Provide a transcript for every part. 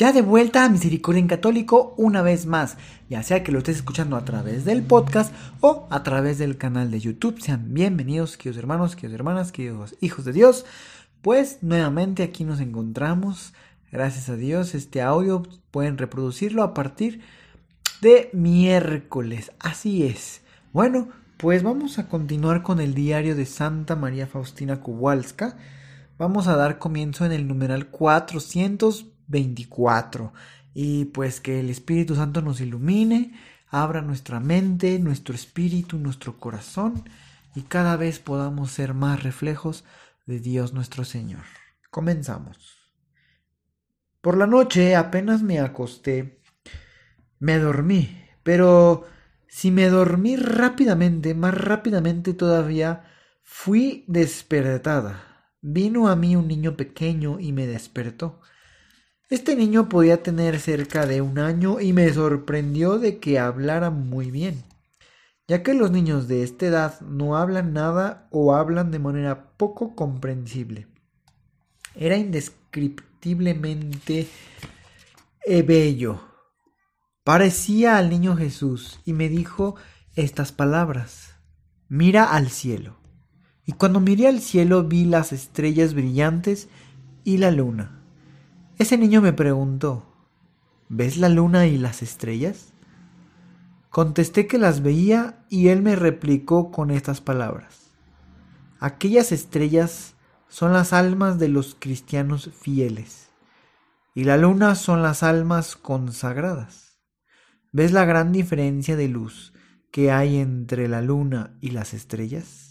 Ya de vuelta a Misericordia en Católico una vez más, ya sea que lo estés escuchando a través del podcast o a través del canal de YouTube. Sean bienvenidos, queridos hermanos, queridos hermanas, queridos hijos de Dios. Pues nuevamente aquí nos encontramos. Gracias a Dios, este audio pueden reproducirlo a partir de miércoles. Así es. Bueno, pues vamos a continuar con el diario de Santa María Faustina Kowalska. Vamos a dar comienzo en el numeral 424. Y pues que el Espíritu Santo nos ilumine, abra nuestra mente, nuestro espíritu, nuestro corazón y cada vez podamos ser más reflejos de Dios nuestro Señor. Comenzamos. Por la noche apenas me acosté, me dormí, pero si me dormí rápidamente, más rápidamente todavía, fui despertada. Vino a mí un niño pequeño y me despertó. Este niño podía tener cerca de un año y me sorprendió de que hablara muy bien, ya que los niños de esta edad no hablan nada o hablan de manera poco comprensible. Era indescriptiblemente bello parecía al niño Jesús y me dijo estas palabras. Mira al cielo. Y cuando miré al cielo vi las estrellas brillantes y la luna. Ese niño me preguntó, ¿ves la luna y las estrellas? Contesté que las veía y él me replicó con estas palabras. Aquellas estrellas son las almas de los cristianos fieles y la luna son las almas consagradas. ¿Ves la gran diferencia de luz que hay entre la luna y las estrellas?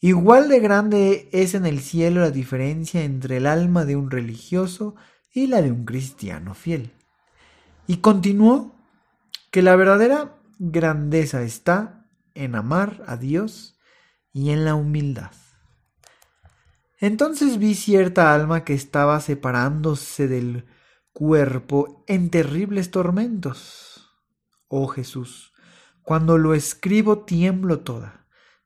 Igual de grande es en el cielo la diferencia entre el alma de un religioso y la de un cristiano fiel. Y continuó que la verdadera grandeza está en amar a Dios y en la humildad. Entonces vi cierta alma que estaba separándose del cuerpo en terribles tormentos. Oh Jesús, cuando lo escribo tiemblo toda,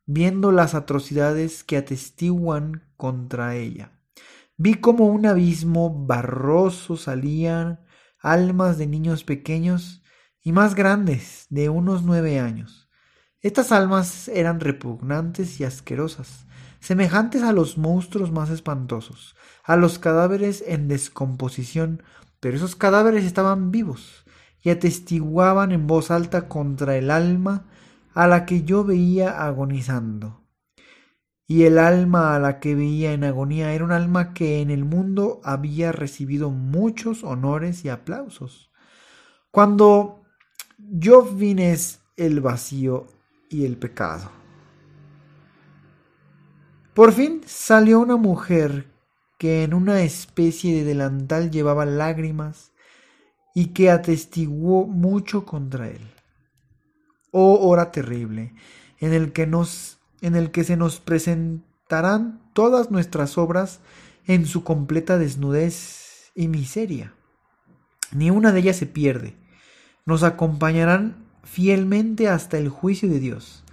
viendo las atrocidades que atestiguan contra ella. Vi como un abismo barroso salían almas de niños pequeños y más grandes, de unos nueve años. Estas almas eran repugnantes y asquerosas, semejantes a los monstruos más espantosos, a los cadáveres en descomposición pero esos cadáveres estaban vivos y atestiguaban en voz alta contra el alma a la que yo veía agonizando. Y el alma a la que veía en agonía era un alma que en el mundo había recibido muchos honores y aplausos. Cuando yo vine el vacío y el pecado. Por fin salió una mujer que en una especie de delantal llevaba lágrimas y que atestiguó mucho contra él. Oh hora terrible, en el que nos en el que se nos presentarán todas nuestras obras en su completa desnudez y miseria. Ni una de ellas se pierde. Nos acompañarán fielmente hasta el juicio de Dios.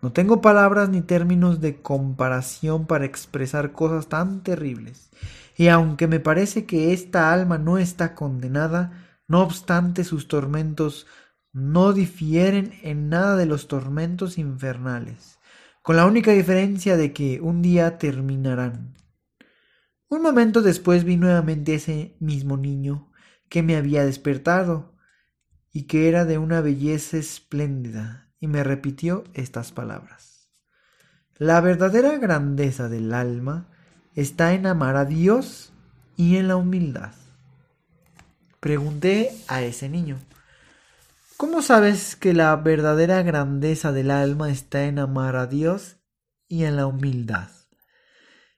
No tengo palabras ni términos de comparación para expresar cosas tan terribles. Y aunque me parece que esta alma no está condenada, no obstante sus tormentos no difieren en nada de los tormentos infernales, con la única diferencia de que un día terminarán. Un momento después vi nuevamente ese mismo niño que me había despertado y que era de una belleza espléndida y me repitió estas palabras. La verdadera grandeza del alma está en amar a Dios y en la humildad. Pregunté a ese niño, ¿cómo sabes que la verdadera grandeza del alma está en amar a Dios y en la humildad?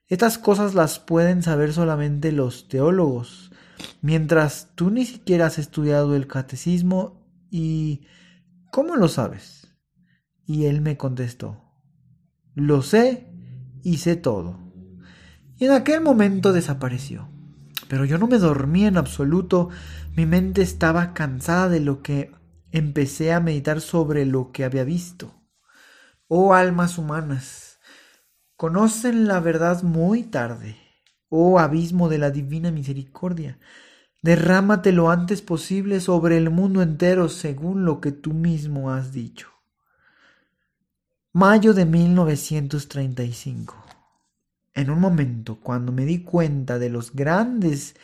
Estas cosas las pueden saber solamente los teólogos, mientras tú ni siquiera has estudiado el catecismo y... ¿Cómo lo sabes? Y él me contestó, lo sé y sé todo. Y en aquel momento desapareció. Pero yo no me dormí en absoluto, mi mente estaba cansada de lo que empecé a meditar sobre lo que había visto. Oh almas humanas, conocen la verdad muy tarde. Oh abismo de la divina misericordia, derrámate lo antes posible sobre el mundo entero según lo que tú mismo has dicho. Mayo de 1935. En un momento, cuando me di cuenta de los grandes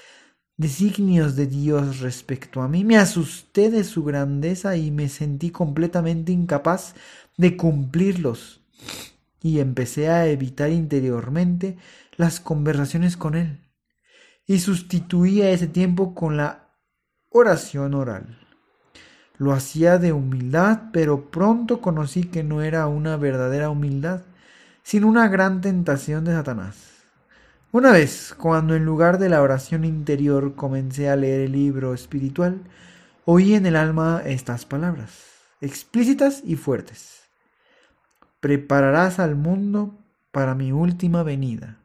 designios de Dios respecto a mí, me asusté de su grandeza y me sentí completamente incapaz de cumplirlos. Y empecé a evitar interiormente las conversaciones con él. Y sustituía ese tiempo con la oración oral. Lo hacía de humildad, pero pronto conocí que no era una verdadera humildad, sino una gran tentación de Satanás. Una vez, cuando en lugar de la oración interior comencé a leer el libro espiritual, oí en el alma estas palabras, explícitas y fuertes. Prepararás al mundo para mi última venida.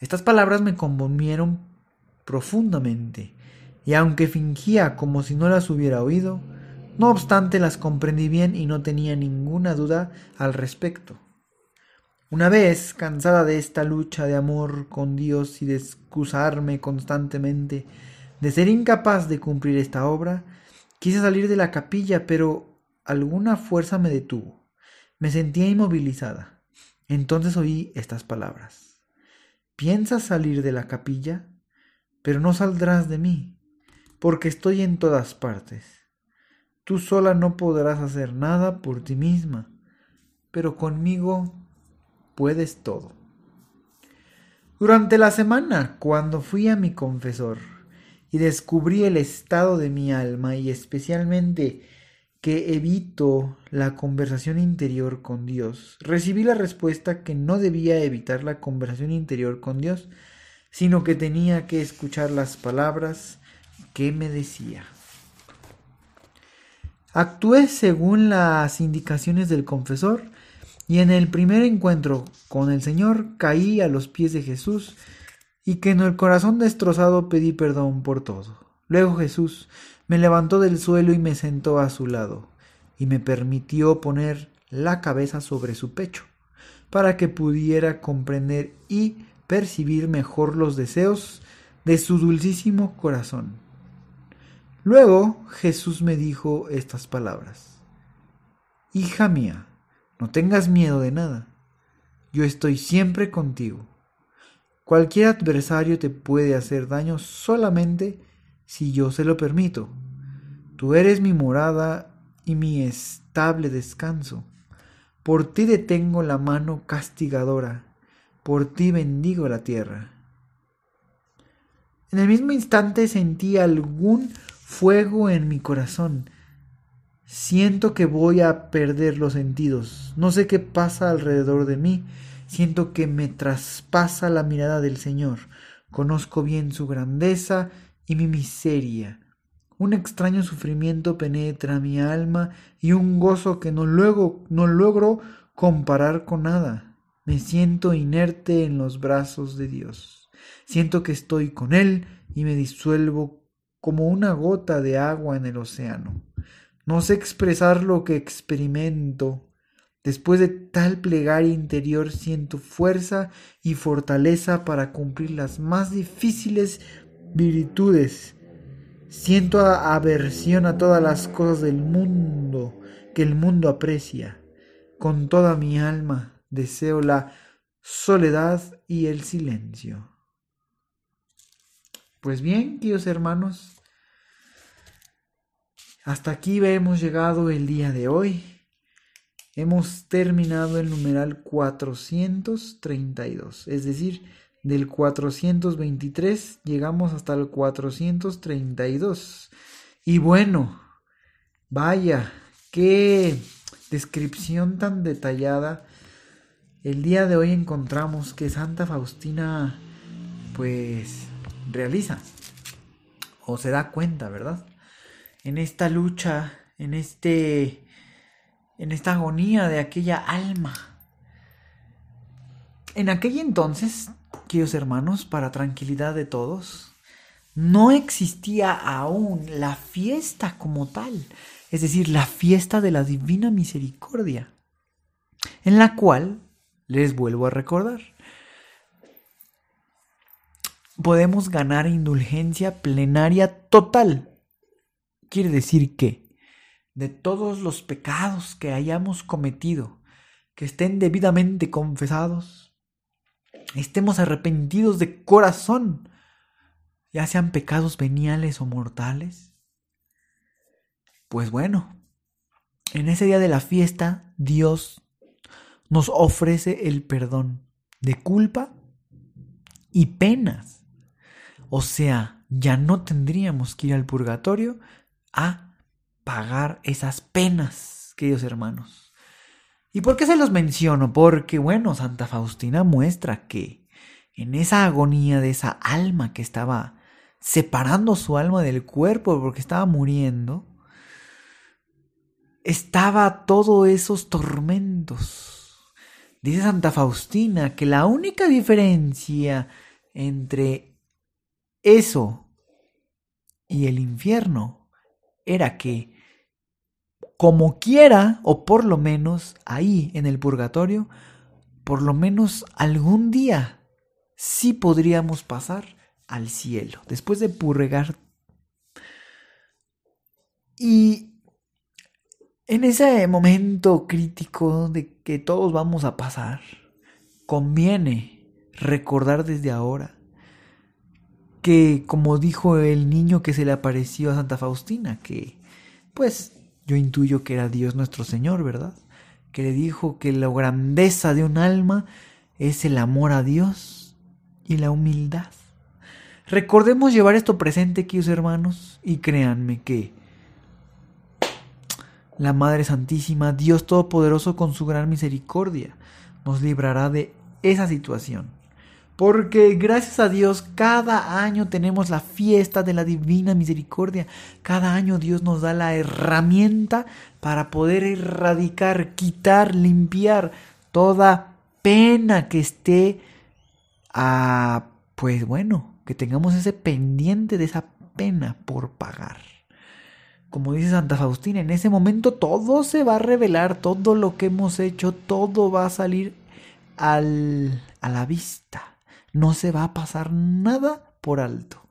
Estas palabras me conmovieron profundamente, y aunque fingía como si no las hubiera oído, no obstante las comprendí bien y no tenía ninguna duda al respecto. Una vez, cansada de esta lucha de amor con Dios y de excusarme constantemente de ser incapaz de cumplir esta obra, quise salir de la capilla, pero alguna fuerza me detuvo. Me sentía inmovilizada. Entonces oí estas palabras. Piensas salir de la capilla, pero no saldrás de mí, porque estoy en todas partes. Tú sola no podrás hacer nada por ti misma, pero conmigo puedes todo. Durante la semana, cuando fui a mi confesor y descubrí el estado de mi alma y especialmente que evito la conversación interior con Dios, recibí la respuesta que no debía evitar la conversación interior con Dios, sino que tenía que escuchar las palabras que me decía. Actué según las indicaciones del confesor y en el primer encuentro con el Señor caí a los pies de Jesús y que en el corazón destrozado pedí perdón por todo. Luego Jesús me levantó del suelo y me sentó a su lado y me permitió poner la cabeza sobre su pecho para que pudiera comprender y percibir mejor los deseos de su dulcísimo corazón. Luego Jesús me dijo estas palabras. Hija mía, no tengas miedo de nada. Yo estoy siempre contigo. Cualquier adversario te puede hacer daño solamente si yo se lo permito. Tú eres mi morada y mi estable descanso. Por ti detengo la mano castigadora, por ti bendigo la tierra. En el mismo instante sentí algún fuego en mi corazón Siento que voy a perder los sentidos. No sé qué pasa alrededor de mí. Siento que me traspasa la mirada del Señor. Conozco bien su grandeza y mi miseria. Un extraño sufrimiento penetra mi alma y un gozo que no luego no logro comparar con nada. Me siento inerte en los brazos de Dios. Siento que estoy con Él y me disuelvo como una gota de agua en el océano. No sé expresar lo que experimento. Después de tal plegaria interior siento fuerza y fortaleza para cumplir las más difíciles virtudes. Siento aversión a todas las cosas del mundo que el mundo aprecia. Con toda mi alma deseo la soledad y el silencio. Pues bien, queridos hermanos, hasta aquí hemos llegado el día de hoy. Hemos terminado el numeral 432, es decir, del 423 llegamos hasta el 432. Y bueno, vaya, qué descripción tan detallada. El día de hoy encontramos que Santa Faustina, pues, realiza o se da cuenta, ¿verdad? En esta lucha, en este en esta agonía de aquella alma. En aquel entonces, queridos hermanos, para tranquilidad de todos, no existía aún la fiesta como tal, es decir, la fiesta de la divina misericordia, en la cual, les vuelvo a recordar, podemos ganar indulgencia plenaria total. Quiere decir que de todos los pecados que hayamos cometido, que estén debidamente confesados, estemos arrepentidos de corazón, ya sean pecados veniales o mortales. Pues bueno, en ese día de la fiesta, Dios nos ofrece el perdón de culpa y penas. O sea, ya no tendríamos que ir al purgatorio a pagar esas penas, queridos hermanos. ¿Y por qué se los menciono? Porque, bueno, Santa Faustina muestra que en esa agonía de esa alma que estaba separando su alma del cuerpo porque estaba muriendo, estaba todos esos tormentos. Dice Santa Faustina que la única diferencia entre eso y el infierno era que, como quiera, o por lo menos ahí en el purgatorio, por lo menos algún día sí podríamos pasar al cielo, después de purgar. Y en ese momento crítico de que todos vamos a pasar, conviene recordar desde ahora que como dijo el niño que se le apareció a Santa Faustina, que pues yo intuyo que era Dios nuestro Señor, ¿verdad? Que le dijo que la grandeza de un alma es el amor a Dios y la humildad. Recordemos llevar esto presente, queridos hermanos, y créanme que la Madre Santísima, Dios Todopoderoso con su gran misericordia, nos librará de esa situación porque gracias a Dios cada año tenemos la fiesta de la divina misericordia. Cada año Dios nos da la herramienta para poder erradicar, quitar, limpiar toda pena que esté a, pues bueno, que tengamos ese pendiente de esa pena por pagar. Como dice Santa Faustina, en ese momento todo se va a revelar, todo lo que hemos hecho, todo va a salir al, a la vista no se va a pasar nada por alto.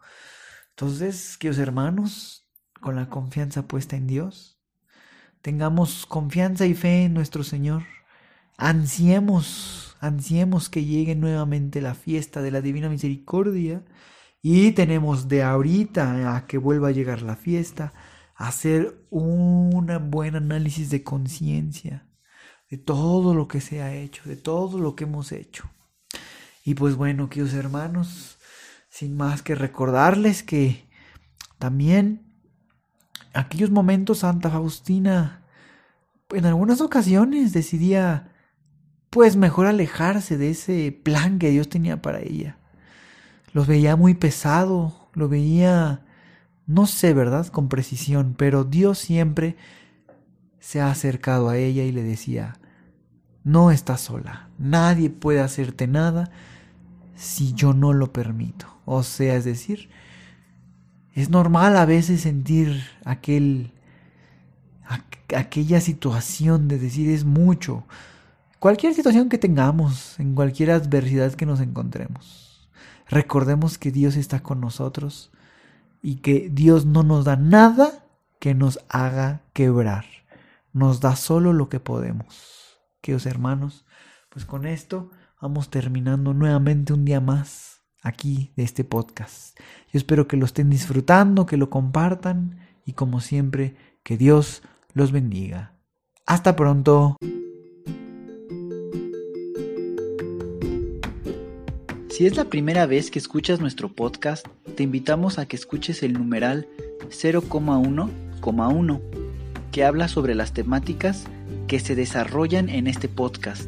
Entonces, queridos hermanos, con la confianza puesta en Dios, tengamos confianza y fe en nuestro Señor. Ansiemos, ansiemos que llegue nuevamente la fiesta de la Divina Misericordia y tenemos de ahorita a que vuelva a llegar la fiesta, hacer un buen análisis de conciencia de todo lo que se ha hecho, de todo lo que hemos hecho. Y pues bueno, queridos hermanos, sin más que recordarles que también aquellos momentos Santa Faustina en algunas ocasiones decidía pues mejor alejarse de ese plan que Dios tenía para ella. Lo veía muy pesado, lo veía, no sé, ¿verdad? Con precisión, pero Dios siempre se ha acercado a ella y le decía, no estás sola, nadie puede hacerte nada, si yo no lo permito. O sea, es decir, es normal a veces sentir aquel aquella situación de decir es mucho. Cualquier situación que tengamos, en cualquier adversidad que nos encontremos. Recordemos que Dios está con nosotros y que Dios no nos da nada que nos haga quebrar. Nos da solo lo que podemos. Queridos hermanos, pues con esto vamos terminando nuevamente un día más aquí de este podcast. Yo espero que lo estén disfrutando, que lo compartan y como siempre, que Dios los bendiga. Hasta pronto. Si es la primera vez que escuchas nuestro podcast, te invitamos a que escuches el numeral 0,1,1, que habla sobre las temáticas que se desarrollan en este podcast